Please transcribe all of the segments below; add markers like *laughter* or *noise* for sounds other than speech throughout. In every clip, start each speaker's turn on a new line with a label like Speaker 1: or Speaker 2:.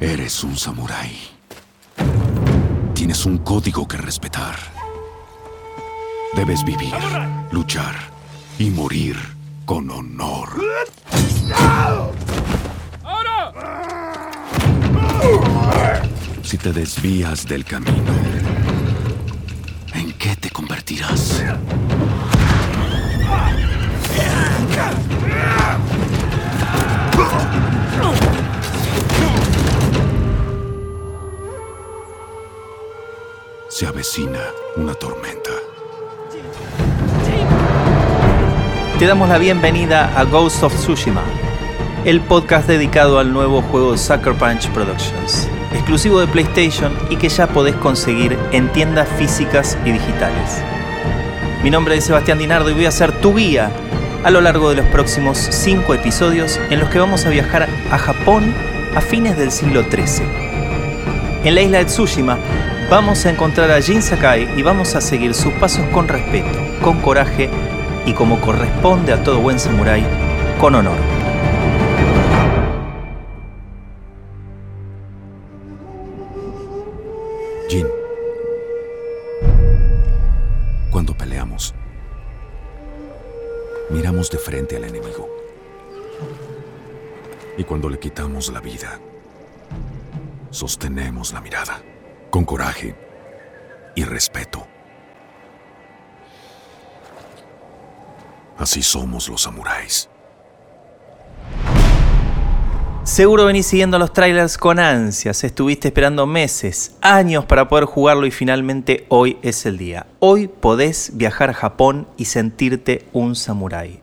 Speaker 1: Eres un samurái. Tienes un código que respetar. Debes vivir, luchar y morir con honor. Si te desvías del camino, ¿en qué te convertirás? Se avecina una tormenta.
Speaker 2: Te damos la bienvenida a Ghost of Tsushima, el podcast dedicado al nuevo juego Sucker Punch Productions, exclusivo de PlayStation y que ya podés conseguir en tiendas físicas y digitales. Mi nombre es Sebastián Dinardo y voy a ser tu guía a lo largo de los próximos 5 episodios en los que vamos a viajar a Japón a fines del siglo XIII. En la isla de Tsushima vamos a encontrar a Jin Sakai y vamos a seguir sus pasos con respeto, con coraje y como corresponde a todo buen samurái, con honor.
Speaker 1: Jin, cuando peleamos, miramos de frente al enemigo. Y cuando le quitamos la vida, sostenemos la mirada con coraje y respeto. Así somos los samuráis.
Speaker 2: Seguro venís siguiendo los trailers con ansias, estuviste esperando meses, años para poder jugarlo y finalmente hoy es el día. Hoy podés viajar a Japón y sentirte un samurái.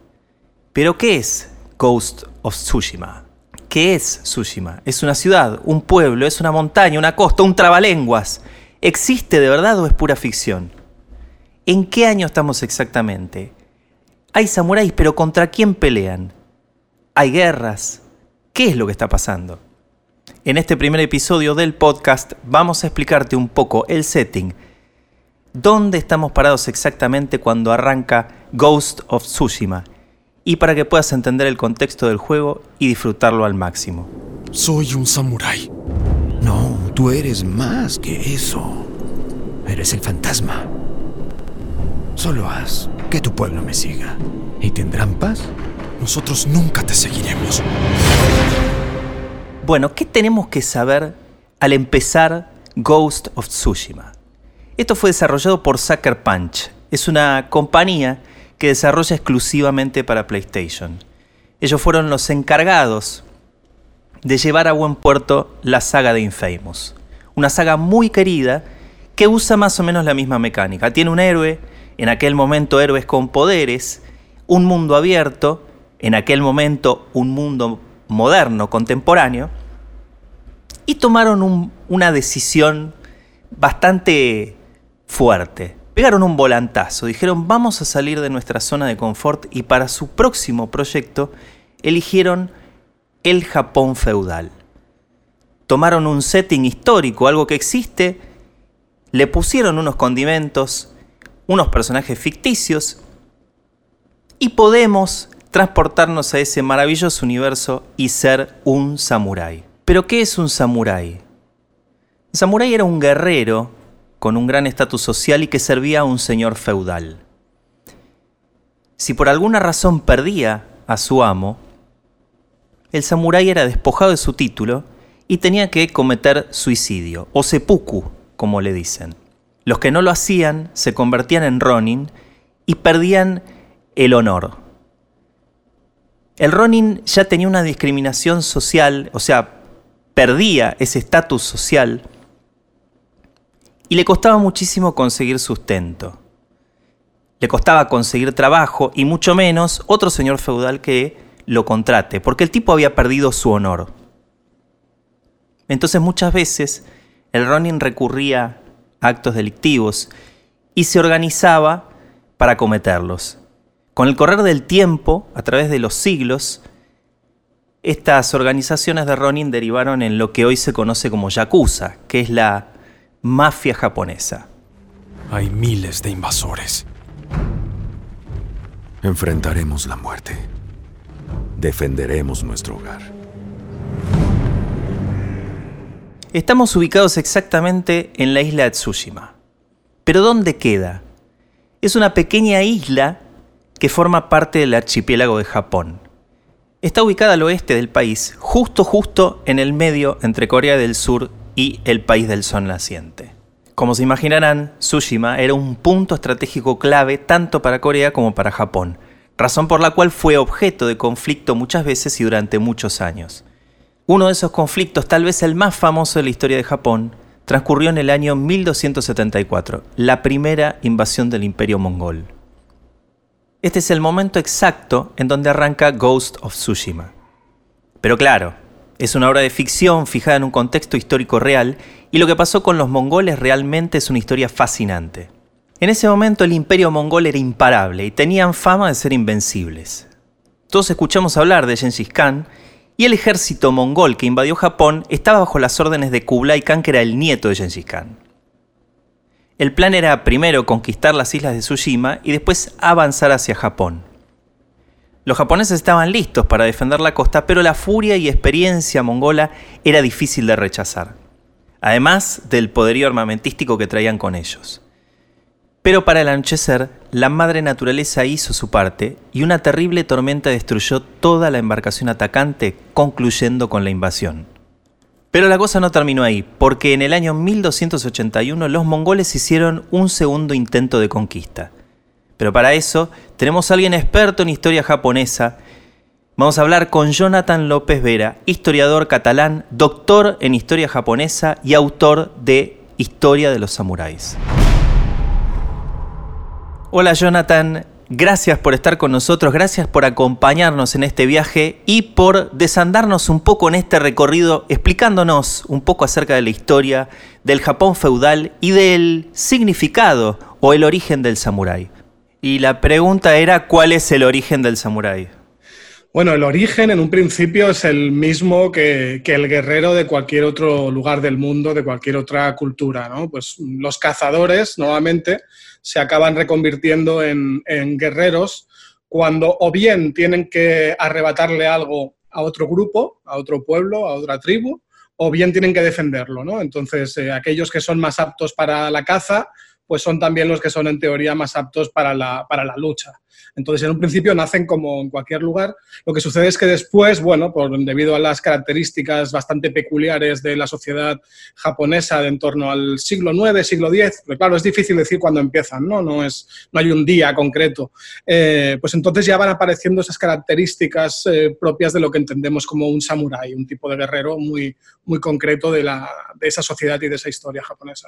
Speaker 2: Pero ¿qué es Ghost of Tsushima? ¿Qué es Tsushima? ¿Es una ciudad, un pueblo, es una montaña, una costa, un trabalenguas? ¿Existe de verdad o es pura ficción? ¿En qué año estamos exactamente? Hay samuráis, pero ¿contra quién pelean? ¿Hay guerras? ¿Qué es lo que está pasando? En este primer episodio del podcast vamos a explicarte un poco el setting, dónde estamos parados exactamente cuando arranca Ghost of Tsushima, y para que puedas entender el contexto del juego y disfrutarlo al máximo.
Speaker 1: Soy un samurái.
Speaker 3: No, tú eres más que eso. Eres el fantasma. Solo haz que tu pueblo me siga. ¿Y tendrán paz?
Speaker 1: Nosotros nunca te seguiremos.
Speaker 2: Bueno, ¿qué tenemos que saber al empezar Ghost of Tsushima? Esto fue desarrollado por Sucker Punch. Es una compañía que desarrolla exclusivamente para PlayStation. Ellos fueron los encargados de llevar a buen puerto la saga de Infamous. Una saga muy querida que usa más o menos la misma mecánica. Tiene un héroe, en aquel momento héroes con poderes, un mundo abierto, en aquel momento un mundo moderno, contemporáneo, y tomaron un- una decisión bastante fuerte. Pegaron un volantazo, dijeron vamos a salir de nuestra zona de confort y para su próximo proyecto eligieron el Japón feudal. Tomaron un setting histórico, algo que existe, le pusieron unos condimentos, unos personajes ficticios y podemos transportarnos a ese maravilloso universo y ser un samurái. Pero ¿qué es un samurái? Samurái era un guerrero con un gran estatus social y que servía a un señor feudal. Si por alguna razón perdía a su amo, el samurái era despojado de su título y tenía que cometer suicidio, o seppuku, como le dicen. Los que no lo hacían se convertían en ronin y perdían el honor. El ronin ya tenía una discriminación social, o sea, perdía ese estatus social y le costaba muchísimo conseguir sustento. Le costaba conseguir trabajo y mucho menos otro señor feudal que lo contrate, porque el tipo había perdido su honor. Entonces muchas veces el Ronin recurría a actos delictivos y se organizaba para cometerlos. Con el correr del tiempo, a través de los siglos, estas organizaciones de Ronin derivaron en lo que hoy se conoce como Yakuza, que es la mafia japonesa.
Speaker 1: Hay miles de invasores. Enfrentaremos la muerte. Defenderemos nuestro hogar.
Speaker 2: Estamos ubicados exactamente en la isla de Tsushima. Pero ¿dónde queda? Es una pequeña isla que forma parte del archipiélago de Japón. Está ubicada al oeste del país, justo justo en el medio entre Corea del Sur y el país del sol naciente. Como se imaginarán, Tsushima era un punto estratégico clave tanto para Corea como para Japón, razón por la cual fue objeto de conflicto muchas veces y durante muchos años. Uno de esos conflictos, tal vez el más famoso de la historia de Japón, transcurrió en el año 1274, la primera invasión del imperio mongol. Este es el momento exacto en donde arranca Ghost of Tsushima. Pero claro, es una obra de ficción fijada en un contexto histórico real y lo que pasó con los mongoles realmente es una historia fascinante. En ese momento el imperio mongol era imparable y tenían fama de ser invencibles. Todos escuchamos hablar de Genghis Khan y el ejército mongol que invadió Japón estaba bajo las órdenes de Kublai Khan que era el nieto de Genghis Khan. El plan era primero conquistar las islas de Tsushima y después avanzar hacia Japón. Los japoneses estaban listos para defender la costa, pero la furia y experiencia mongola era difícil de rechazar, además del poderío armamentístico que traían con ellos. Pero para el anochecer, la madre naturaleza hizo su parte y una terrible tormenta destruyó toda la embarcación atacante, concluyendo con la invasión. Pero la cosa no terminó ahí, porque en el año 1281 los mongoles hicieron un segundo intento de conquista. Pero para eso tenemos a alguien experto en historia japonesa. Vamos a hablar con Jonathan López Vera, historiador catalán, doctor en historia japonesa y autor de Historia de los Samuráis. Hola Jonathan, Gracias por estar con nosotros, gracias por acompañarnos en este viaje y por desandarnos un poco en este recorrido explicándonos un poco acerca de la historia del Japón feudal y del significado o el origen del samurái. Y la pregunta era, ¿cuál es el origen del samurái?
Speaker 4: Bueno, el origen en un principio es el mismo que, el guerrero de cualquier otro lugar del mundo, de cualquier otra cultura, ¿no? Pues los cazadores, nuevamente, se acaban reconvirtiendo en, guerreros cuando o bien tienen que arrebatarle algo a otro grupo, a otro pueblo, a otra tribu, o bien tienen que defenderlo, ¿no? Entonces, eh, aquellos que son más aptos para la caza, pues son también los que son en teoría más aptos para la, para la lucha. Entonces, en un principio nacen como en cualquier lugar. Lo que sucede es que después, bueno, por, debido a las características bastante peculiares de la sociedad japonesa de en torno al siglo IX, siglo X, pero claro, es difícil decir cuándo empiezan, ¿no? No, es, no hay un día concreto. Eh, pues entonces ya van apareciendo esas características eh, propias de lo que entendemos como un samurái, un tipo de guerrero muy, muy concreto de, la, de esa sociedad y de esa historia japonesa.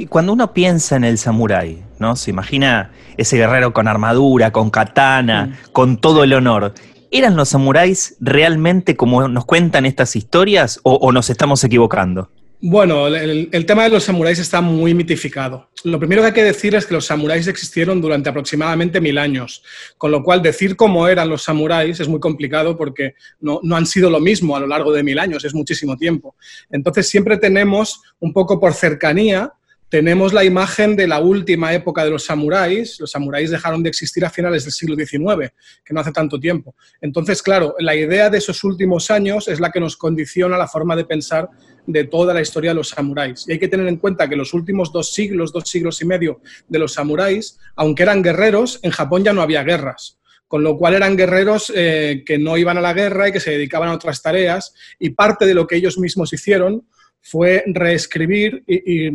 Speaker 2: Y cuando uno piensa en el samurái, ¿no? Se imagina ese guerrero con armadura, con katana, mm. con todo el honor. ¿Eran los samuráis realmente como nos cuentan estas historias o, nos estamos equivocando?
Speaker 4: Bueno, el, el, tema de los samuráis está muy mitificado. Lo primero que hay que decir es que los samuráis existieron durante aproximadamente mil años, con lo cual decir cómo eran los samuráis es muy complicado porque no, no han sido lo mismo a lo largo de mil años, es muchísimo tiempo. Entonces siempre tenemos un poco por cercanía tenemos la imagen de la última época de los samuráis. Los samuráis dejaron de existir a finales del siglo XIX, que no hace tanto tiempo. Entonces, claro, la idea de esos últimos años es la que nos condiciona la forma de pensar de toda la historia de los samuráis. Y hay que tener en cuenta que los últimos dos siglos, dos siglos y medio de los samuráis, aunque eran guerreros, en Japón ya no había guerras con lo cual eran guerreros eh, que no iban a la guerra y que se dedicaban a otras tareas, y parte de lo que ellos mismos hicieron fue reescribir y,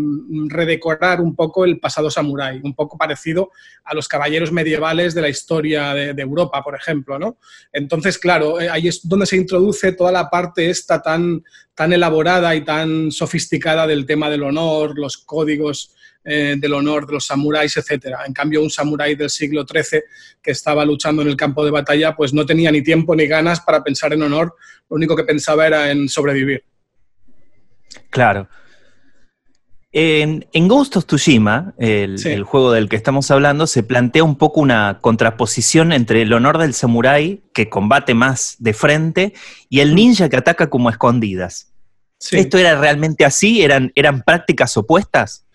Speaker 4: redecorar un poco el pasado samurái, un poco parecido a los caballeros medievales de la historia de, Europa, por ejemplo. ¿no? Entonces, claro, eh, ahí es donde se introduce toda la parte esta tan, tan elaborada y tan sofisticada del tema del honor, los códigos eh, del honor de los samuráis, etc. En cambio, un samurái del siglo XIII que estaba luchando en el campo de batalla, pues no tenía ni tiempo ni ganas para pensar en honor, lo único que pensaba era en sobrevivir.
Speaker 2: Claro. En, Ghost of Tsushima, el, juego del que estamos hablando, se plantea un poco una contraposición entre el honor del samurái, que combate más de frente, y el ninja que ataca como escondidas. ¿Esto era realmente así? ¿Eran, ¿Eran prácticas opuestas?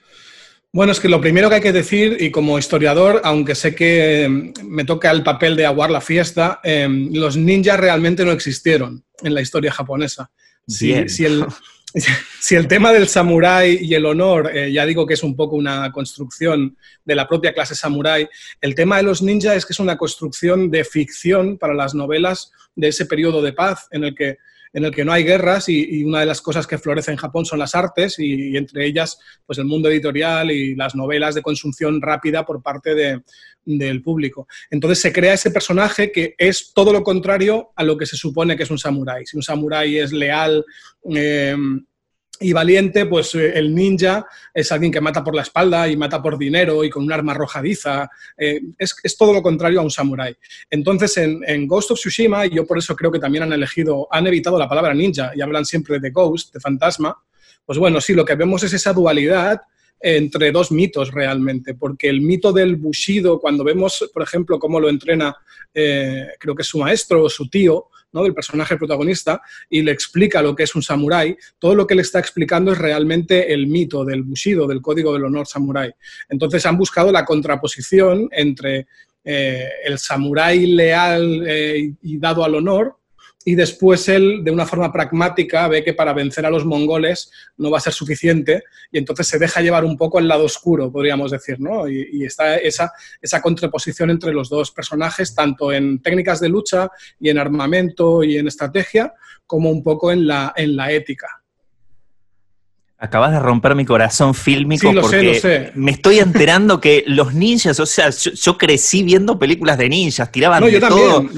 Speaker 4: Bueno, es que lo primero que hay que decir, y como historiador, aunque sé que em, me toca el papel de aguar la fiesta, em, los ninjas realmente no existieron en la historia japonesa. Si, el, *laughs* *laughs* si, el, tema del samurái y el honor, eh, ya digo que es un poco una construcción de la propia clase samurái, el tema de los ninjas es que es una construcción de ficción para las novelas de ese periodo de paz en el que en el que no hay guerras y, una de las cosas que florece en Japón son las artes y, entre ellas pues el mundo editorial y las novelas de consunción rápida por parte del público. Entonces se crea ese personaje que es todo lo contrario a lo que se supone que es un samurái. Si un samurái es leal, eh, y valiente, pues eh, el ninja es alguien que mata por la espalda y mata por dinero y con un arma arrojadiza. Eh, es, todo lo contrario a un samurái. Entonces, en, Ghost of Tsushima, yo por eso creo que también han elegido, han evitado la palabra ninja y hablan siempre de ghost, de fantasma, pues bueno, sí, lo que vemos es esa dualidad entre dos mitos realmente, porque el mito del Bushido, cuando vemos, por ejemplo, cómo lo entrena, eh, creo que es su maestro o su tío, ¿no? del personaje protagonista, y le explica lo que es un samurái, todo lo que le está explicando es realmente el mito del Bushido, del código del honor samurái. Entonces han buscado la contraposición entre eh, el samurái leal eh, y dado al honor y después él, de una forma pragmática, ve que para vencer a los mongoles no va a ser suficiente y entonces se deja llevar un poco al lado oscuro, podríamos decir, ¿no? Y, está esa, esa contraposición entre los dos personajes, tanto en técnicas de lucha y en armamento y en estrategia, como un poco en la, en la ética.
Speaker 2: Acabas de romper mi corazón fílmico porque me estoy enterando que los ninjas, o sea, yo, crecí viendo películas de ninjas, tiraban no, yo También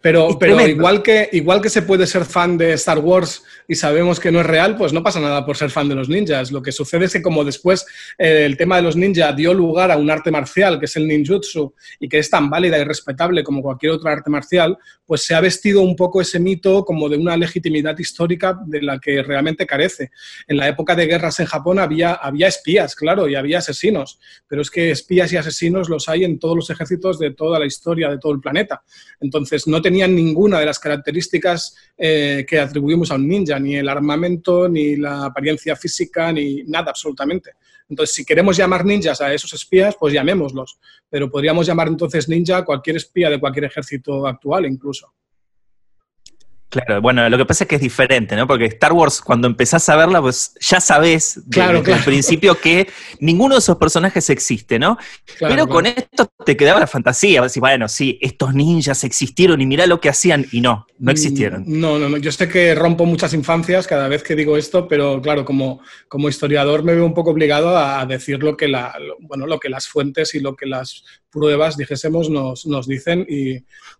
Speaker 4: pero, pero igual, que, igual que se puede ser fan de Star Wars y sabemos que no es real, pues no pasa nada por ser fan de los ninjas. Lo que sucede es que como después eh, el tema de los ninjas dio lugar a un arte marcial, que es el ninjutsu, y que es tan válida y respetable como cualquier otra arte marcial, pues se ha vestido un poco ese mito como de una legitimidad histórica de la que realmente carece. En la época de guerras en Japón había, había espías, claro, y había asesinos, pero es que espías y asesinos los hay en todos los ejércitos de toda la historia de todo el planeta. Entonces, no tenían ninguna de las características eh, que atribuimos a un ninja, ni el armamento, ni la apariencia física, ni nada absolutamente. Entonces, si queremos llamar ninjas a esos espías, pues llamémoslos. Pero podríamos llamar entonces ninja a cualquier espía de cualquier ejército actual incluso.
Speaker 2: Claro, bueno, lo que pasa es que es diferente, ¿no? Porque Star Wars, cuando empezás a verla, pues ya sabés desde el principio que ninguno de esos personajes existe, ¿no? Pero con esto te quedaba la fantasía, decir, bueno, sí, estos ninjas existieron y mirá lo que hacían, y no, no mm, existieron.
Speaker 4: No, no, no, yo sé que rompo muchas infancias cada vez que digo esto, pero claro, como, como historiador me veo un poco obligado a decir lo que, la, bueno, lo que las fuentes y lo que las pruebas, dijésemos, nos, nos dicen y,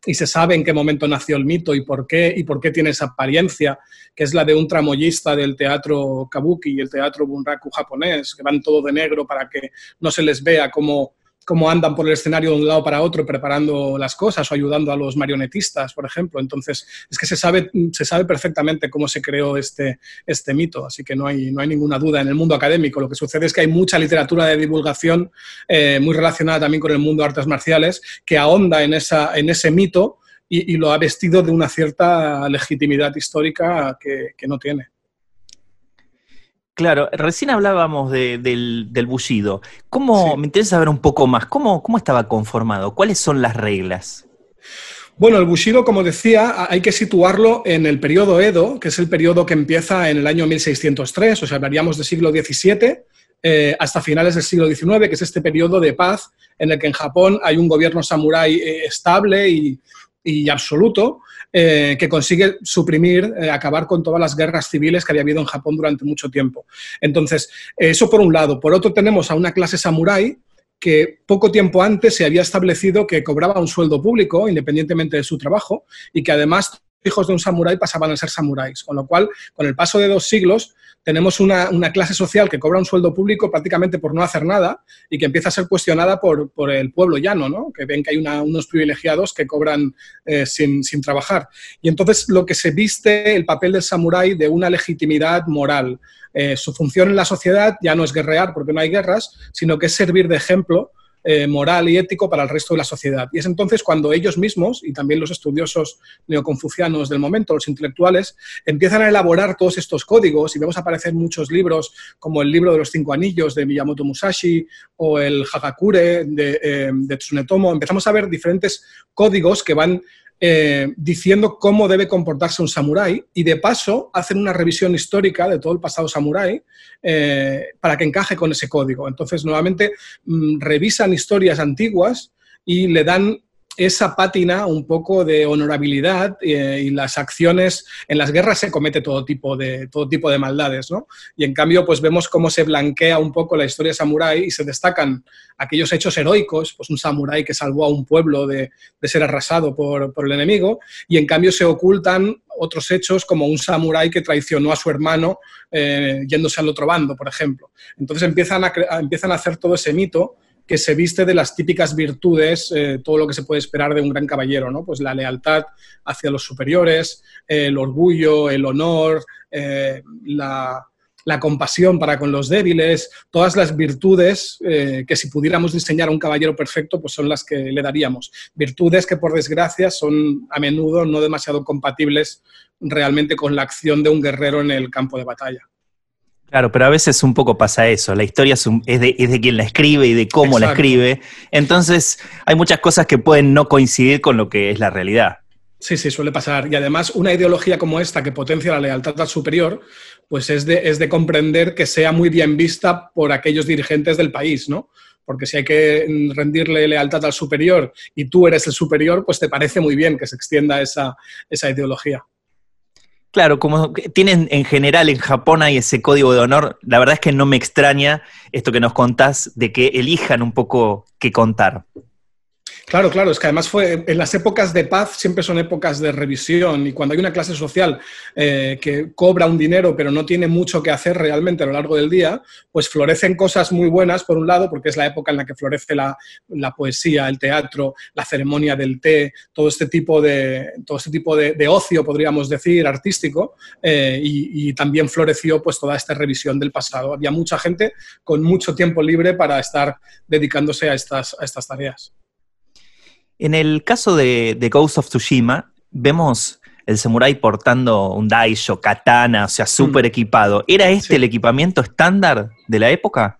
Speaker 4: y, se sabe en qué momento nació el mito y por qué, y por qué tiene esa apariencia, que es la de un tramoyista del teatro kabuki y el teatro bunraku japonés, que van todo de negro para que no se les vea como cómo andan por el escenario de un lado para otro preparando las cosas o ayudando a los marionetistas, por ejemplo. Entonces, es que se sabe, se sabe perfectamente cómo se creó este, este mito, así que no hay, no hay ninguna duda en el mundo académico. Lo que sucede es que hay mucha literatura de divulgación eh, muy relacionada también con el mundo de artes marciales que ahonda en, esa, en ese mito y, lo ha vestido de una cierta legitimidad histórica que no tiene.
Speaker 2: Claro, recién hablábamos del, del, bullido. ¿Cómo, Me interesa saber un poco más, ¿cómo, ¿cómo estaba conformado? ¿Cuáles son las reglas?
Speaker 4: Bueno, el Bushido, como decía, hay que situarlo en el periodo Edo, que es el periodo que empieza en el año 1603, o sea, hablaríamos del siglo XVII eh, hasta finales del siglo XIX, que es este periodo de paz en el que en Japón hay un gobierno samurái eh, estable y, y absoluto, eh, que consigue suprimir, eh, acabar con todas las guerras civiles que había habido en Japón durante mucho tiempo. Entonces, eso por un lado. Por otro, tenemos a una clase samurái que poco tiempo antes se había establecido que cobraba un sueldo público, independientemente de su trabajo, y que además hijos de un samurái pasaban a ser samuráis. Con lo cual, con el paso de dos siglos, tenemos una, clase social que cobra un sueldo público prácticamente por no hacer nada y que empieza a ser cuestionada por, el pueblo llano, ¿no? que ven que hay unos privilegiados que cobran eh, sin, trabajar. Y entonces lo que se viste el papel del samurái de una legitimidad moral. Eh, su función en la sociedad ya no es guerrear porque no hay guerras, sino que es servir de ejemplo eh, moral y ético para el resto de la sociedad. Y es entonces cuando ellos mismos, y también los estudiosos neoconfucianos del momento, los intelectuales, empiezan a elaborar todos estos códigos y vemos aparecer muchos libros como el libro de los cinco anillos de Miyamoto Musashi o el Hagakure de, eh, de Tsunetomo. Empezamos a ver diferentes códigos que van eh, diciendo cómo debe comportarse un samurái y de paso hacen una revisión histórica de todo el pasado samurái eh, para que encaje con ese código. Entonces, nuevamente, mm, revisan historias antiguas y le dan esa pátina un poco de honorabilidad eh, y las acciones en las guerras se comete todo tipo de todo tipo de maldades, ¿no? Y en cambio, pues vemos cómo se blanquea un poco la historia samurái y se destacan aquellos hechos heroicos, pues un samurái que salvó a un pueblo de, ser arrasado por, el enemigo, y en cambio se ocultan otros hechos como un samurái que traicionó a su hermano eh, yéndose al otro bando, por ejemplo. Entonces empiezan a, empiezan a hacer todo ese mito que se viste de las típicas virtudes, eh, todo lo que se puede esperar de un gran caballero, ¿no? Pues la lealtad hacia los superiores, el orgullo, el honor, eh, la, compasión para con los débiles, todas las virtudes eh, que si pudiéramos diseñar un caballero perfecto, pues son las que le daríamos. Virtudes que por desgracia son a menudo no demasiado compatibles realmente con la acción de un guerrero en el campo de batalla.
Speaker 2: Claro, pero a veces un poco pasa eso. La historia es, de, quien la escribe y de cómo la escribe. Entonces, hay muchas cosas que pueden no coincidir con lo que es la realidad.
Speaker 4: Sí, sí, suele pasar. Y además, una ideología como esta que potencia la lealtad al superior, pues es de, es de comprender que sea muy bien vista por aquellos dirigentes del país, ¿no? Porque si hay que rendirle lealtad al superior y tú eres el superior, pues te parece muy bien que se extienda esa, esa ideología.
Speaker 2: Claro, como tienen en general en Japón hay ese código de honor, la verdad es que no me extraña esto que nos contás de que elijan un poco qué contar.
Speaker 4: Claro, claro, es que además fue en las épocas de paz siempre son épocas de revisión y cuando hay una clase social eh, que cobra un dinero pero no tiene mucho que hacer realmente a lo largo del día, pues florecen cosas muy buenas por un lado porque es la época en la que florece la, poesía, el teatro, la ceremonia del té, todo este tipo de, todo este tipo de, ocio, podríamos decir, artístico eh, y, también floreció pues toda esta revisión del pasado. Había mucha gente con mucho tiempo libre para estar dedicándose a estas, a estas tareas.
Speaker 2: En el caso de, Ghost of Tsushima, vemos el samurái portando un daisho, katana, o sea, súper mm. equipado. ¿Era este el equipamiento estándar de la época?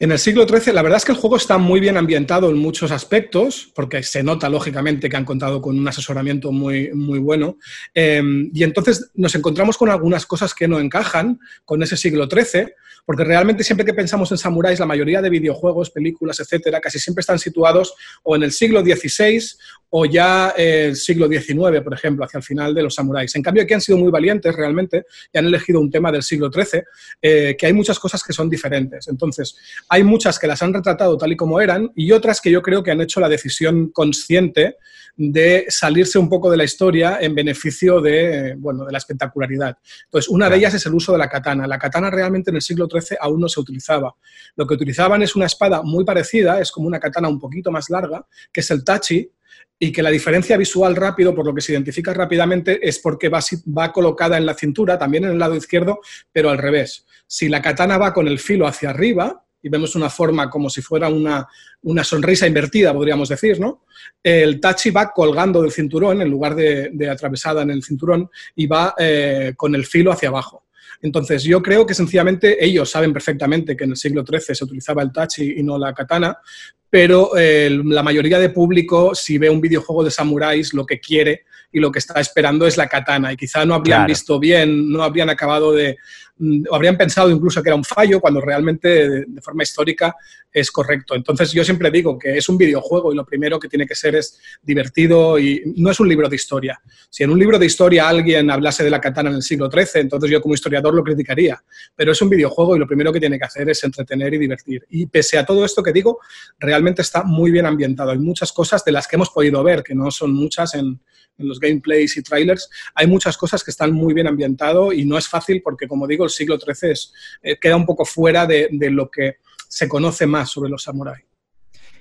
Speaker 4: En el siglo XIII, la verdad es que el juego está muy bien ambientado en muchos aspectos, porque se nota lógicamente que han contado con un asesoramiento muy, muy bueno. Em, y entonces nos encontramos con algunas cosas que no encajan con ese siglo XIII, porque realmente siempre que pensamos en samuráis, la mayoría de videojuegos, películas, etcétera, casi siempre están situados o en el siglo XVI o ya el siglo XIX, por ejemplo, hacia el final de los samuráis. En cambio, aquí han sido muy valientes realmente y han elegido un tema del siglo XIII, eh, que hay muchas cosas que son diferentes. Entonces, hay muchas que las han retratado tal y como eran y otras que yo creo que han hecho la decisión consciente de salirse un poco de la historia en beneficio de, bueno, de la espectacularidad. Entonces, una de ellas es el uso de la katana. La katana realmente en el siglo XIII aún no se utilizaba. Lo que utilizaban es una espada muy parecida, es como una katana un poquito más larga, que es el tachi, y que la diferencia visual rápido, por lo que se identifica rápidamente, es porque va, colocada en la cintura, también en el lado izquierdo, pero al revés. Si la katana va con el filo hacia arriba, y vemos una forma como si fuera una, sonrisa invertida, podríamos decir, ¿no? El tachi va colgando del cinturón en lugar de, atravesada en el cinturón y va eh, con el filo hacia abajo. Entonces, yo creo que sencillamente ellos saben perfectamente que en el siglo XIII se utilizaba el tachi y no la katana, pero eh, la mayoría de público, si ve un videojuego de samuráis, lo que quiere y lo que está esperando es la katana. Y quizá no habrían visto bien, no habrían acabado de, habrían pensado incluso que era un fallo cuando realmente de, forma histórica es correcto. Entonces yo siempre digo que es un videojuego y lo primero que tiene que ser es divertido y no es un libro de historia. Si en un libro de historia alguien hablase de la katana en el siglo XIII, entonces yo como historiador lo criticaría. Pero es un videojuego y lo primero que tiene que hacer es entretener y divertir. Y pese a todo esto que digo, realmente está muy bien ambientado. Hay muchas cosas de las que hemos podido ver, que no son muchas en, en los gameplays y trailers, hay muchas cosas que están muy bien ambientado y no es fácil porque, como digo, el siglo XIII eh, queda un poco fuera de, lo que se conoce más sobre los samuráis.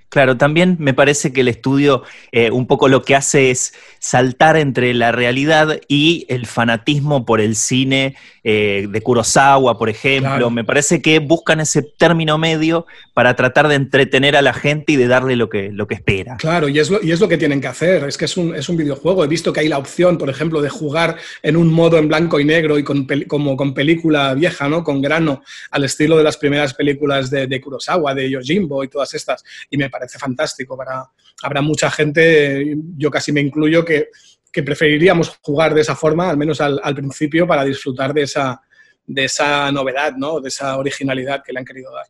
Speaker 2: Claro, también me parece que el estudio eh, un poco lo que hace es saltar entre la realidad y el fanatismo por el cine eh, de Kurosawa, por ejemplo. Me parece que buscan ese término medio para tratar de entretener a la gente y de darle lo que, lo que espera.
Speaker 4: Claro, y es, lo, y es lo que tienen que hacer. Es que es un, es un, videojuego. He visto que hay la opción, por ejemplo, de jugar en un modo en blanco y negro y con, como con película vieja, ¿no? Con grano, al estilo de las primeras películas de, de Kurosawa, de Yojimbo y todas estas. Y me parece fantástico. Para, habrá mucha gente, yo casi me incluyo, que, que preferiríamos jugar de esa forma, al menos al, al, principio, para disfrutar de esa, de esa novedad, ¿no? de esa originalidad que le han querido dar.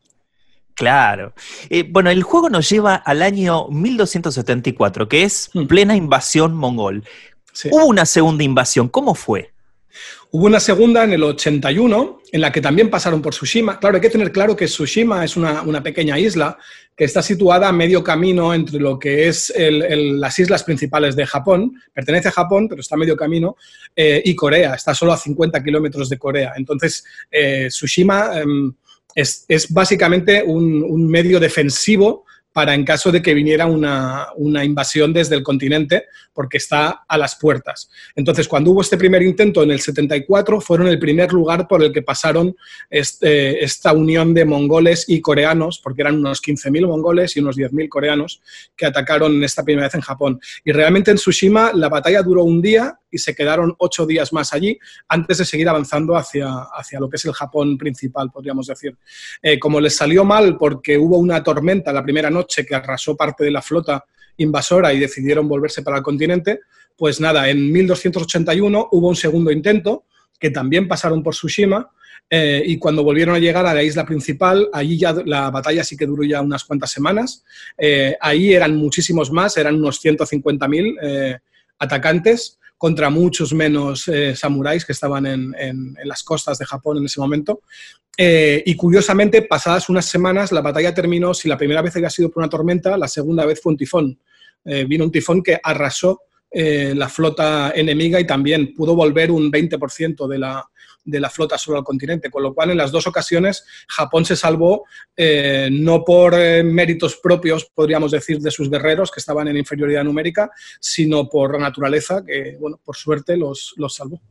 Speaker 2: Claro. Eh, bueno, el juego nos lleva al año 1274, que es hmm. plena invasión mongol. Sí. Hubo una segunda invasión, ¿cómo fue?
Speaker 4: Hubo una segunda en el 81, en la que también pasaron por Tsushima. Claro, hay que tener claro que Tsushima es una, pequeña isla que está situada a medio camino entre lo que es las islas principales de Japón, pertenece a Japón, pero está a medio camino, eh, y Corea, está solo a 50 kilómetros de Corea. Entonces, eh, Tsushima eh, es, básicamente un medio defensivo para en caso de que viniera una, una, invasión desde el continente, porque está a las puertas. Entonces, cuando hubo este primer intento en el 74, fueron el primer lugar por el que pasaron este, esta unión de mongoles y coreanos, porque eran unos 15.000 mongoles y unos 10.000 coreanos que atacaron esta primera vez en Japón. Y realmente en Tsushima la batalla duró un día y se quedaron ocho días más allí antes de seguir avanzando hacia, hacia lo que es el Japón principal, podríamos decir. Eh, como les salió mal porque hubo una tormenta la primera noche que arrasó parte de la flota invasora y decidieron volverse para el continente, pues nada, en 1281 hubo un segundo intento que también pasaron por Tsushima eh, y cuando volvieron a llegar a la isla principal, allí ya la batalla sí que duró ya unas cuantas semanas. Eh, ahí eran muchísimos más, eran unos 150.000 eh, atacantes contra muchos menos eh, samuráis que estaban en, en, las costas de Japón en ese momento. Eh, y curiosamente, pasadas unas semanas, la batalla terminó, si la primera vez había sido por una tormenta, la segunda vez fue un tifón. Eh, vino un tifón que arrasó la flota enemiga y también pudo volver un 20% de la, de la flota sobre el continente, con lo cual en las dos ocasiones Japón se salvó eh, no por eh, méritos propios, podríamos decir, de sus guerreros que estaban en inferioridad numérica, sino por la naturaleza que, bueno, por suerte los, los salvó.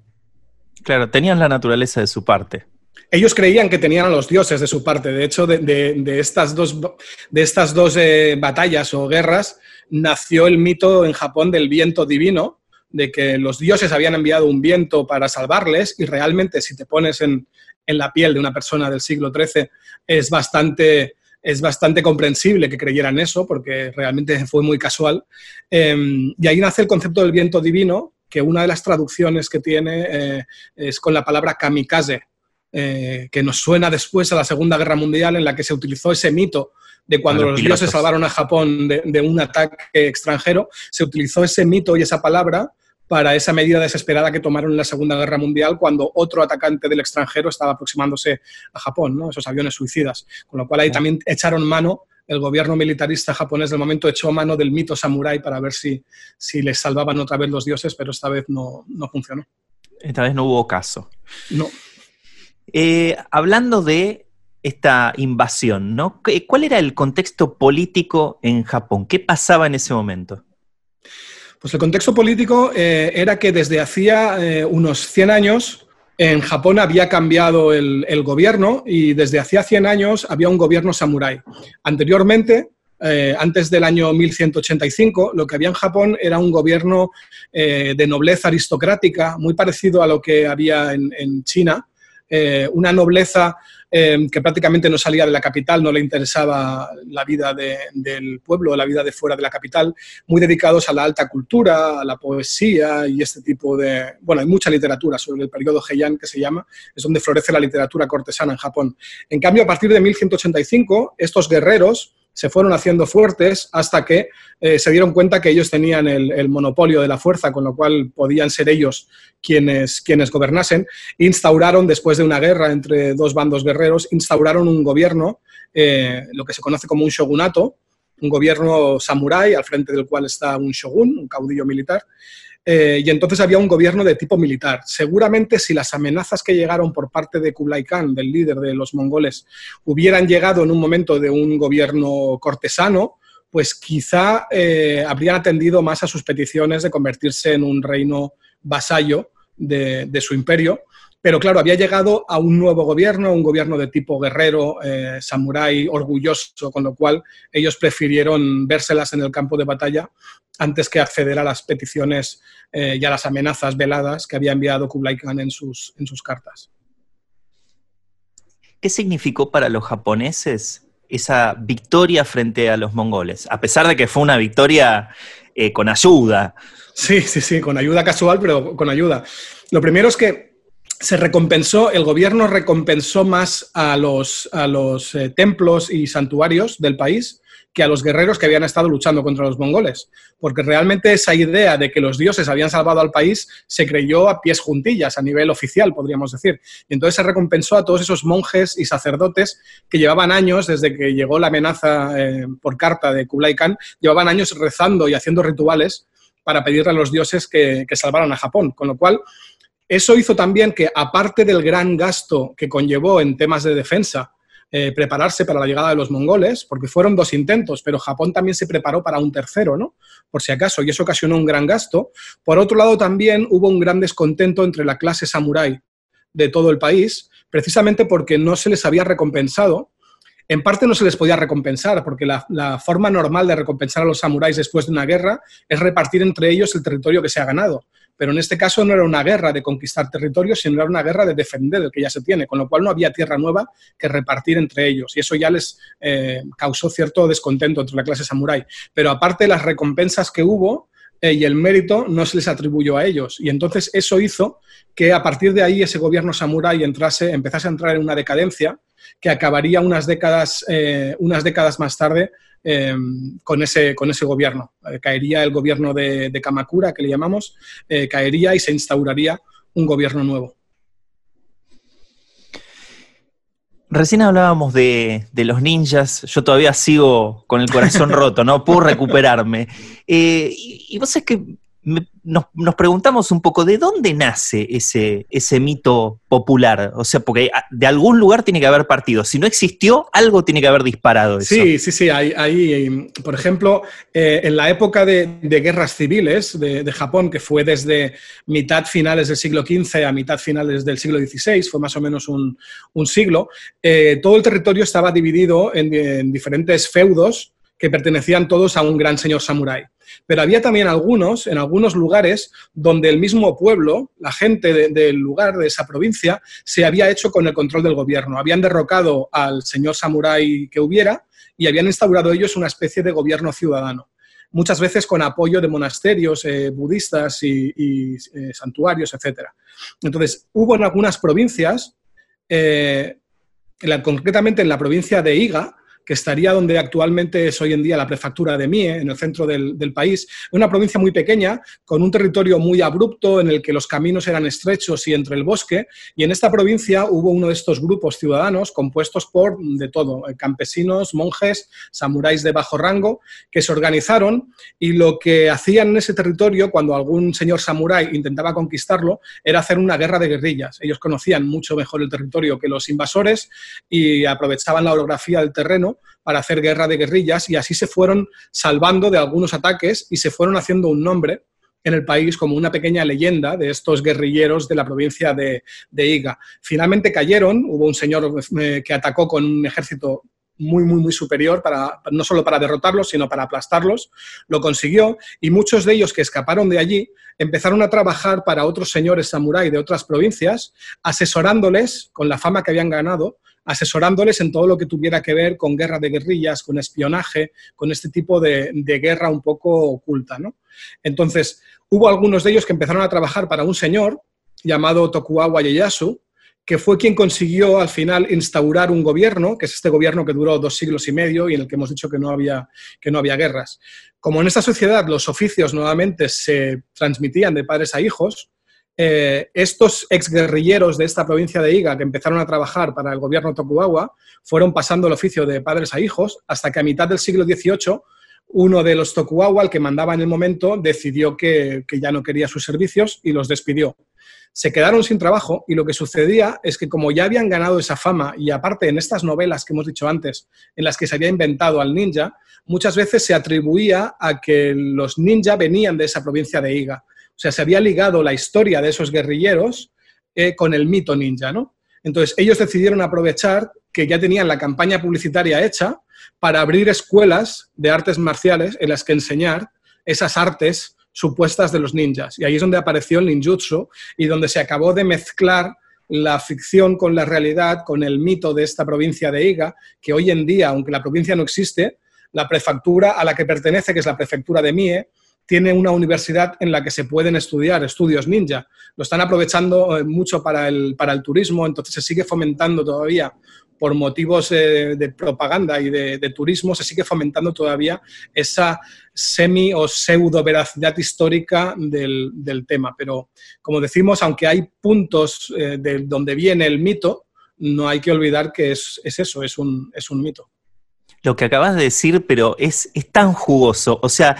Speaker 2: Claro, tenían la naturaleza de su parte.
Speaker 4: Ellos creían que tenían a los dioses de su parte. De hecho, de, de, de estas dos, de estas dos eh, batallas o guerras nació el mito en Japón del viento divino, de que los dioses habían enviado un viento para salvarles y realmente si te pones en, en la piel de una persona del siglo XIII es bastante, es bastante comprensible que creyeran eso porque realmente fue muy casual. Eh, y ahí nace el concepto del viento divino, que una de las traducciones que tiene eh, es con la palabra kamikaze, eh, que nos suena después a la Segunda Guerra Mundial en la que se utilizó ese mito de cuando los dioses salvaron a Japón de, de, un ataque extranjero, se utilizó ese mito y esa palabra para esa medida desesperada que tomaron en la Segunda Guerra Mundial cuando otro atacante del extranjero estaba aproximándose a Japón, ¿no? esos aviones suicidas. Con lo cual ahí también echaron mano, el gobierno militarista japonés del momento echó mano del mito samurái para ver si, si les salvaban otra vez los dioses, pero esta vez no, no funcionó.
Speaker 2: Esta vez no hubo caso.
Speaker 4: No.
Speaker 2: Eh, hablando de esta invasión, ¿no? ¿Cuál era el contexto político en Japón? ¿Qué pasaba en ese momento?
Speaker 4: Pues el contexto político eh, era que desde hacía eh, unos 100 años en Japón había cambiado el, gobierno y desde hacía 100 años había un gobierno samurái. Anteriormente, eh, antes del año 1185, lo que había en Japón era un gobierno de nobleza aristocrática, muy parecido a lo que había en, China, una nobleza eh, que prácticamente no salía de la capital, no le interesaba la vida de, del pueblo, la vida de fuera de la capital, muy dedicados a la alta cultura, a la poesía y este tipo de... Bueno, hay mucha literatura sobre el periodo Heian que se llama, es donde florece la literatura cortesana en Japón. En cambio, a partir de 1185, estos guerreros se fueron haciendo fuertes hasta que eh, se dieron cuenta que ellos tenían el, monopolio de la fuerza, con lo cual podían ser ellos quienes, quienes gobernasen. Instauraron, después de una guerra entre dos bandos guerreros, instauraron un gobierno, eh, lo que se conoce como un shogunato, un gobierno samurái al frente del cual está un shogun, un caudillo militar, eh, y entonces había un gobierno de tipo militar. Seguramente si las amenazas que llegaron por parte de Kublai Khan, del líder de los mongoles, hubieran llegado en un momento de un gobierno cortesano, pues quizá eh, habrían atendido más a sus peticiones de convertirse en un reino vasallo de, su imperio. Pero claro, había llegado a un nuevo gobierno, un gobierno de tipo guerrero, eh, samurái, orgulloso, con lo cual ellos prefirieron vérselas en el campo de batalla antes que acceder a las peticiones eh, y a las amenazas veladas que había enviado Kublai Khan en sus, en sus cartas.
Speaker 2: ¿Qué significó para los japoneses esa victoria frente a los mongoles? A pesar de que fue una victoria eh, con ayuda.
Speaker 4: Sí, sí, sí, con ayuda casual, pero con ayuda. Lo primero es que se recompensó, el gobierno recompensó más a los, a los eh, templos y santuarios del país que a los guerreros que habían estado luchando contra los mongoles, porque realmente esa idea de que los dioses habían salvado al país se creyó a pies juntillas, a nivel oficial, podríamos decir. Y entonces se recompensó a todos esos monjes y sacerdotes que llevaban años, desde que llegó la amenaza eh, por carta de Kublai Khan, llevaban años rezando y haciendo rituales para pedirle a los dioses que, que salvaran a Japón, con lo cual eso hizo también que, aparte del gran gasto que conllevó en temas de defensa, eh, prepararse para la llegada de los mongoles, porque fueron dos intentos, pero Japón también se preparó para un tercero, ¿no? Por si acaso, y eso ocasionó un gran gasto. Por otro lado, también hubo un gran descontento entre la clase samurái de todo el país, precisamente porque no se les había recompensado. En parte no se les podía recompensar, porque la, la forma normal de recompensar a los samuráis después de una guerra es repartir entre ellos el territorio que se ha ganado pero en este caso no era una guerra de conquistar territorios, sino era una guerra de defender el que ya se tiene, con lo cual no había tierra nueva que repartir entre ellos, y eso ya les eh, causó cierto descontento entre la clase samurái. Pero aparte las recompensas que hubo, eh, y el mérito no se les atribuyó a ellos. Y entonces eso hizo que a partir de ahí ese gobierno samurái entrase, empezase a entrar en una decadencia que acabaría unas décadas, eh, unas décadas más tarde Em, con, ese, con ese gobierno. Eh, caería el gobierno de, Kamakura, que le llamamos, eh, caería y se instauraría un gobierno nuevo.
Speaker 2: Recién hablábamos de, los ninjas, yo todavía sigo con el corazón *laughs* roto, no puedo recuperarme. Eh, y, y vos es que nos, preguntamos un poco de dónde nace ese, mito popular. O sea, porque de algún lugar tiene que haber partido. Si no existió, algo tiene que haber disparado.
Speaker 4: Sí, sí, sí. Hay, por ejemplo, eh, en la época de, guerras civiles de, Japón, que fue desde mitad finales del siglo XV a mitad finales del siglo XVI, fue más o menos un, siglo, eh, todo el territorio estaba dividido en diferentes feudos que pertenecían todos a un gran señor samurái. Pero había también algunos, en algunos lugares, donde el mismo pueblo, la gente del lugar, de esa provincia, se había hecho con el control del gobierno. Habían derrocado al señor samurái que hubiera y habían instaurado ellos una especie de gobierno ciudadano muchas veces con apoyo de monasterios eh, budistas y, eh, santuarios, etc. Entonces, hubo en algunas provincias, eh, concretamente en la provincia de Iga, que estaría donde actualmente es hoy en día la prefectura de Mie, en el centro del, país, una provincia muy pequeña, con un territorio muy abrupto en el que los caminos eran estrechos y entre el bosque, y en esta provincia hubo uno de estos grupos ciudadanos compuestos por de todo, eh, campesinos, monjes, samuráis de bajo rango, que se organizaron y lo que hacían en ese territorio cuando algún señor samurái intentaba conquistarlo era hacer una guerra de guerrillas. Ellos conocían mucho mejor el territorio que los invasores y aprovechaban la orografía del terreno para hacer guerra de guerrillas y así se fueron salvando de algunos ataques y se fueron haciendo un nombre en el país como una pequeña leyenda de estos guerrilleros de la provincia de, Iga. Finalmente cayeron, hubo un señor eh, que atacó con un ejército muy, muy, muy superior, para, no solo para derrotarlos, sino para aplastarlos. Lo consiguió y muchos de ellos que escaparon de allí empezaron a trabajar para otros señores samurái de otras provincias, asesorándoles con la fama que habían ganado asesorándoles en todo lo que tuviera que ver con guerra de guerrillas, con espionaje, con este tipo de, guerra un poco oculta. ¿no? Entonces, hubo algunos de ellos que empezaron a trabajar para un señor llamado Tokugawa Ieyasu, que fue quien consiguió al final instaurar un gobierno, que es este gobierno que duró dos siglos y medio y en el que hemos dicho que no había, que no había guerras. Como en esta sociedad los oficios nuevamente se transmitían de padres a hijos, eh, estos exguerrilleros de esta provincia de Iga que empezaron a trabajar para el gobierno Tokugawa fueron pasando el oficio de padres a hijos hasta que a mitad del siglo XVIII uno de los Tokugawa, el que mandaba en el momento, decidió que, ya no quería sus servicios y los despidió. se quedaron sin trabajo y lo que sucedía es que como ya habían ganado esa fama y aparte en estas novelas que hemos dicho antes, en las que se había inventado al ninja, muchas veces se atribuía a que los ninja venían de esa provincia de Iga. O sea, se había ligado la historia de esos guerrilleros eh, con el mito ninja, ¿no? Entonces, ellos decidieron aprovechar que ya tenían la campaña publicitaria hecha para abrir escuelas de artes marciales en las que enseñar esas artes supuestas de los ninjas. Y ahí es donde apareció el ninjutsu y donde se acabó de mezclar la ficción con la realidad, con el mito de esta provincia de Iga, que hoy en día, aunque la provincia no existe, la prefectura a la que pertenece, que es la prefectura de Mie, tiene una universidad en la que se pueden estudiar estudios ninja. Lo están aprovechando eh, mucho para el, para el turismo, entonces se sigue fomentando todavía por motivos eh, de propaganda y de, turismo, se sigue fomentando todavía esa semi o pseudo veracidad histórica del, tema. Pero, como decimos, aunque hay puntos eh, de donde viene el mito, no hay que olvidar que es, eso, es un, es un mito.
Speaker 2: Lo que acabas de decir, pero es, es tan jugoso. O sea,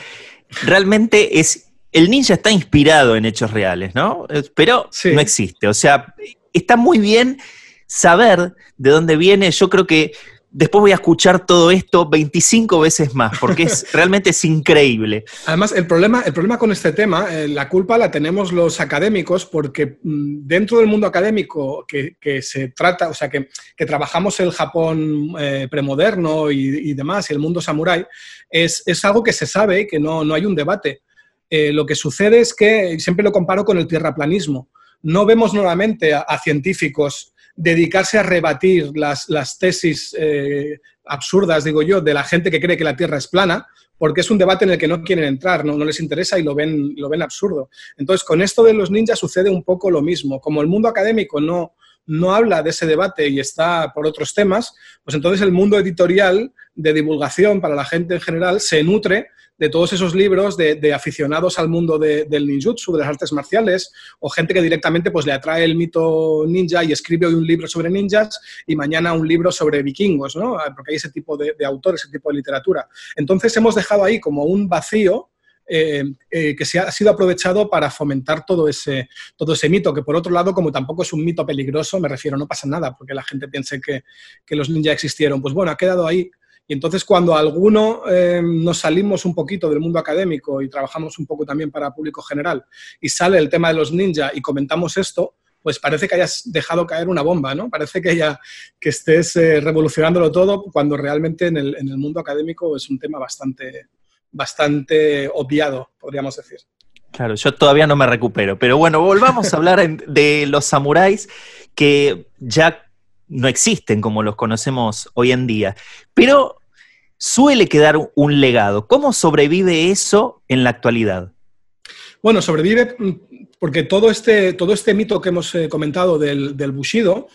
Speaker 2: realmente es. El ninja está inspirado en hechos reales, ¿no? Pero no existe. O sea, está muy bien saber de dónde viene. Yo creo que después voy a escuchar todo esto 25 veces más, porque es, *laughs* realmente es increíble.
Speaker 4: Además, el problema, el problema con este tema, eh, la culpa la tenemos los académicos, porque mm, dentro del mundo académico que, se trata, o sea, que, trabajamos el Japón eh, premoderno y, demás, y el mundo samurái, es, algo que se sabe que no, hay un debate. Eh, lo que sucede es que, siempre lo comparo con el tierraplanismo, no vemos nuevamente a, científicos dedicarse a rebatir las, tesis eh, absurdas, digo yo, de la gente que cree que la Tierra es plana, porque es un debate en el que no quieren entrar, no, les interesa y lo ven, lo ven absurdo. Entonces, con esto de los ninjas sucede un poco lo mismo. Como el mundo académico no, no habla de ese debate y está por otros temas, pues entonces el mundo editorial de divulgación para la gente en general se nutre de todos esos libros de, aficionados al mundo del ninjutsu, de las artes marciales, o gente que directamente pues, le atrae el mito ninja y escribe hoy un libro sobre ninjas y mañana un libro sobre vikingos, ¿no? porque hay ese tipo de, de autores, ese tipo de literatura. Entonces hemos dejado ahí como un vacío eh, eh, que se ha sido aprovechado para fomentar todo ese, todo ese mito, que por otro lado, como tampoco es un mito peligroso, me refiero, no pasa nada, porque la gente piense que, que los ninjas existieron. Pues bueno, ha quedado ahí. Y entonces cuando alguno eh, nos salimos un poquito del mundo académico y trabajamos un poco también para público general y sale el tema de los ninjas y comentamos esto, pues parece que hayas dejado caer una bomba, ¿no? Parece que, ya, que estés revolucionándolo todo cuando realmente en el, en el mundo académico es un tema bastante, bastante obviado, podríamos decir.
Speaker 2: Claro, yo todavía no me recupero. Pero bueno, volvamos a hablar de los samuráis que ya no existen como los conocemos hoy en día. Pero suele quedar un legado. ¿Cómo sobrevive eso en la actualidad?
Speaker 4: Bueno, sobrevive mm, porque todo este, todo este mito que hemos eh, comentado del, del Bushido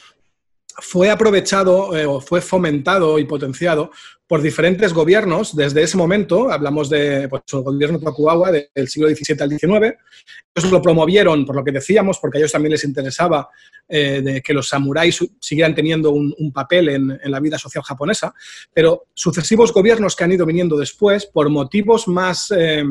Speaker 4: fue aprovechado eh, o fue fomentado y potenciado por diferentes gobiernos. Desde ese momento, hablamos del pues, gobierno Tokugawa del siglo XVII al XIX, ellos lo promovieron por lo que decíamos, porque a ellos también les interesaba eh, de que los samuráis siguieran teniendo un, papel en, la vida social japonesa, pero sucesivos gobiernos que han ido viniendo después, por motivos más... Eh,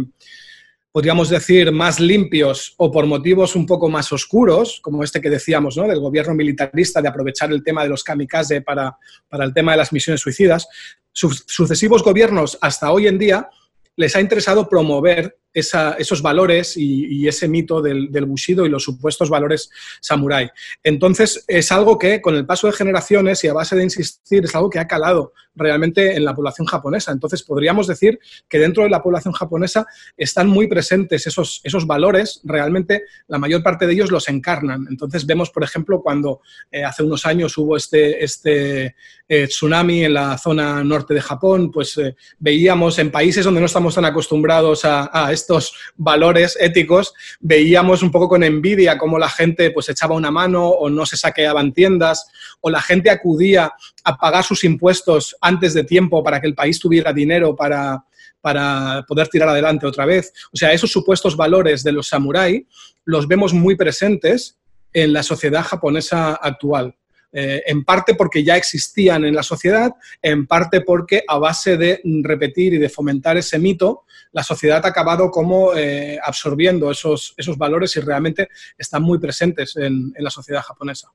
Speaker 4: podríamos decir, más limpios o por motivos un poco más oscuros, como este que decíamos, ¿no? del gobierno militarista de aprovechar el tema de los kamikaze para, para el tema de las misiones suicidas, sucesivos gobiernos hasta hoy en día les ha interesado promover esos valores y, ese mito del, Bushido y los supuestos valores samurái. Entonces, es algo que con el paso de generaciones y a base de insistir, es algo que ha calado realmente en la población japonesa. Entonces, podríamos decir que dentro de la población japonesa están muy presentes esos, esos valores, realmente la mayor parte de ellos los encarnan. Entonces, vemos, por ejemplo, cuando eh, hace unos años hubo este, este eh, tsunami en la zona norte de Japón, pues eh, veíamos en países donde no estamos tan acostumbrados a, a estos valores éticos, veíamos un poco con envidia cómo la gente pues echaba una mano o no se saqueaban tiendas o la gente acudía a pagar sus impuestos antes de tiempo para que el país tuviera dinero para, para poder tirar adelante otra vez. O sea, esos supuestos valores de los samuráis los vemos muy presentes en la sociedad japonesa actual. Eh, en parte porque ya existían en la sociedad, en parte porque a base de repetir y de fomentar ese mito, la sociedad ha acabado como eh, absorbiendo esos, esos valores y realmente están muy presentes en, la sociedad japonesa.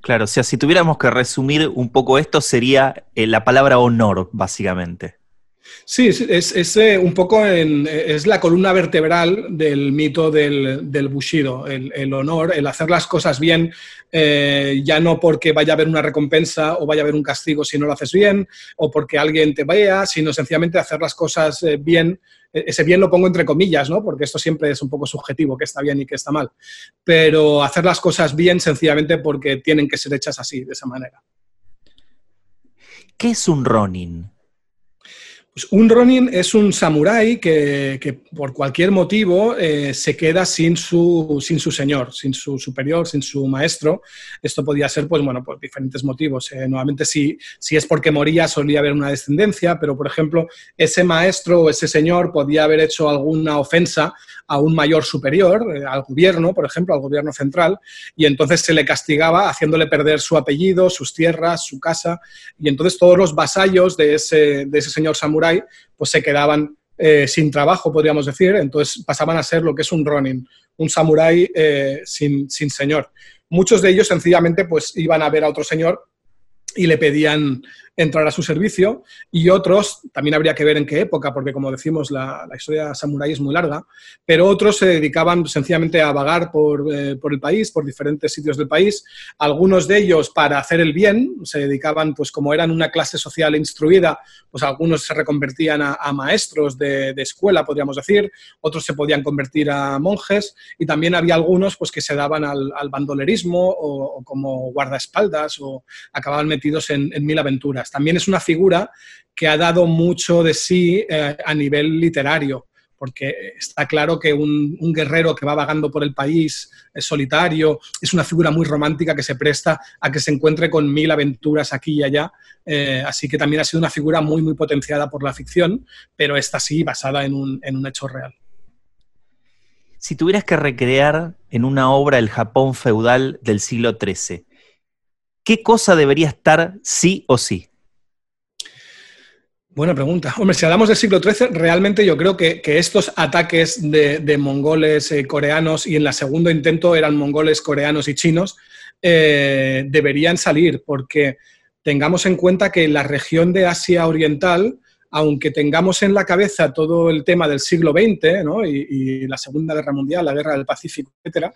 Speaker 2: Claro, o sea, si tuviéramos que resumir un poco esto, sería eh, la palabra honor, básicamente.
Speaker 4: Sí, es, eh, un poco es la columna vertebral del mito del, Bushido, el, honor, el hacer las cosas bien, eh, ya no porque vaya a haber una recompensa o vaya a haber un castigo si no lo haces bien, o porque alguien te vea, sino sencillamente hacer las cosas eh, bien. E, ese bien lo pongo entre comillas, ¿no? Porque esto siempre es un poco subjetivo, que está bien y que está mal. Pero hacer las cosas bien sencillamente porque tienen que ser hechas así, de esa manera.
Speaker 2: ¿Qué es un Ronin?
Speaker 4: Pues un Ronin es un samurái que, por cualquier motivo eh, se queda sin su, sin su señor, sin su superior, sin su maestro. Esto podía ser, pues bueno, por diferentes motivos. Eh, nuevamente, si, si es porque moría, solía haber una descendencia, pero por ejemplo, ese maestro o ese señor podía haber hecho alguna ofensa a un mayor superior, eh, al gobierno, por ejemplo, al gobierno central, y entonces se le castigaba haciéndole perder su apellido, sus tierras, su casa, y entonces todos los vasallos de ese, de ese señor samurái pues se quedaban eh, sin trabajo, podríamos decir, entonces pasaban a ser lo que es un ronin, un samurái eh, sin, sin señor. Muchos de ellos sencillamente pues iban a ver a otro señor y le pedían entrar a su servicio y otros, también habría que ver en qué época, porque como decimos, la, historia samurái es muy larga, pero otros se dedicaban sencillamente a vagar eh, por, el país, por diferentes sitios del país, algunos de ellos para hacer el bien, se dedicaban, pues como eran una clase social instruida, pues algunos se reconvertían a, maestros de, escuela, podríamos decir, otros se podían convertir a monjes y también había algunos pues que se daban al, bandolerismo o, como guardaespaldas o acababan metidos en mil aventuras. También es una figura que ha dado mucho de sí eh, a nivel literario, porque está claro que un, guerrero que va vagando por el país es solitario, es una figura muy romántica que se presta a que se encuentre con mil aventuras aquí y allá, eh, así que también ha sido una figura muy, muy potenciada por la ficción, pero esta sí basada en un, en un hecho real.
Speaker 2: Si tuvieras que recrear en una obra el Japón feudal del siglo XIII, ¿qué cosa debería estar sí o sí?
Speaker 4: Buena pregunta. *laughs* Hombre, si hablamos del siglo XIII, realmente yo creo que, estos ataques de, mongoles eh, coreanos y en el segundo intento eran mongoles coreanos y chinos, eh, deberían salir porque tengamos en cuenta que la región de Asia Oriental, aunque tengamos en la cabeza todo el tema del siglo XX y, la Segunda Guerra Mundial, la Guerra del Pacífico, etc.,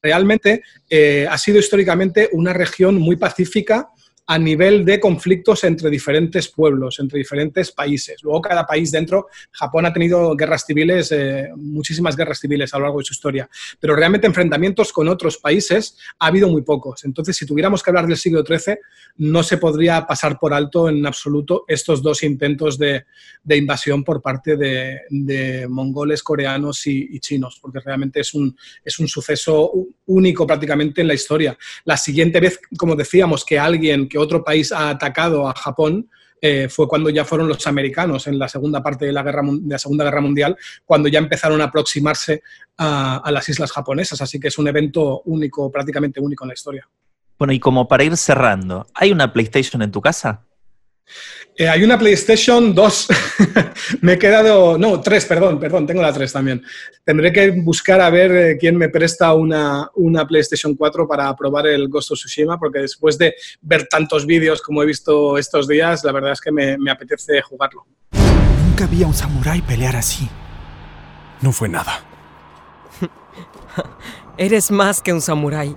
Speaker 4: realmente eh, ha sido históricamente una región muy pacífica a nivel de conflictos entre diferentes pueblos, entre diferentes países. Luego cada país dentro, Japón ha tenido guerras civiles, eh, muchísimas guerras civiles a lo largo de su historia, pero realmente enfrentamientos con otros países ha habido muy pocos. Entonces, si tuviéramos que hablar del siglo XIII, no se podría pasar por alto en absoluto estos dos intentos de, invasión por parte de, mongoles, coreanos y, chinos, porque realmente es un, es un suceso único prácticamente en la historia. La siguiente vez, como decíamos, que alguien que otro país ha atacado a Japón eh, fue cuando ya fueron los americanos en la segunda parte de la, guerra, de la Segunda Guerra Mundial, cuando ya empezaron a aproximarse a, las islas japonesas. Así que es un evento único, prácticamente único en la historia.
Speaker 2: Bueno, y como para ir cerrando, ¿hay una PlayStation en tu casa?
Speaker 4: Eh, hay una PlayStation 2. *laughs* me he quedado. No, 3, perdón, perdón, tengo la 3 también. Tendré que buscar a ver eh, quién me presta una, una, PlayStation 4 para probar el Ghost of Tsushima, porque después de ver tantos vídeos como he visto estos días, la verdad es que me, me apetece jugarlo.
Speaker 3: Nunca vi a un samurái pelear así. No fue nada. *laughs*
Speaker 5: Eres más que un samurái.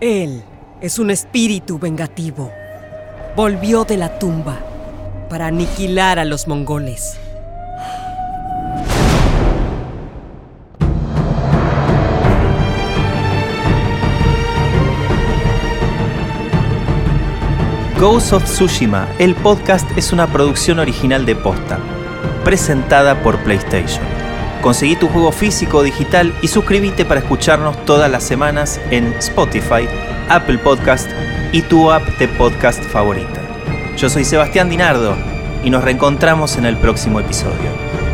Speaker 5: Él es un espíritu vengativo volvió de la tumba para aniquilar a los mongoles.
Speaker 2: Ghost of Tsushima, el podcast es una producción original de Posta, presentada por PlayStation. Conseguí tu juego físico o digital y suscríbete para escucharnos todas las semanas en Spotify, Apple Podcast y tu app de podcast favorita. Yo soy Sebastián Dinardo y nos reencontramos en el próximo episodio.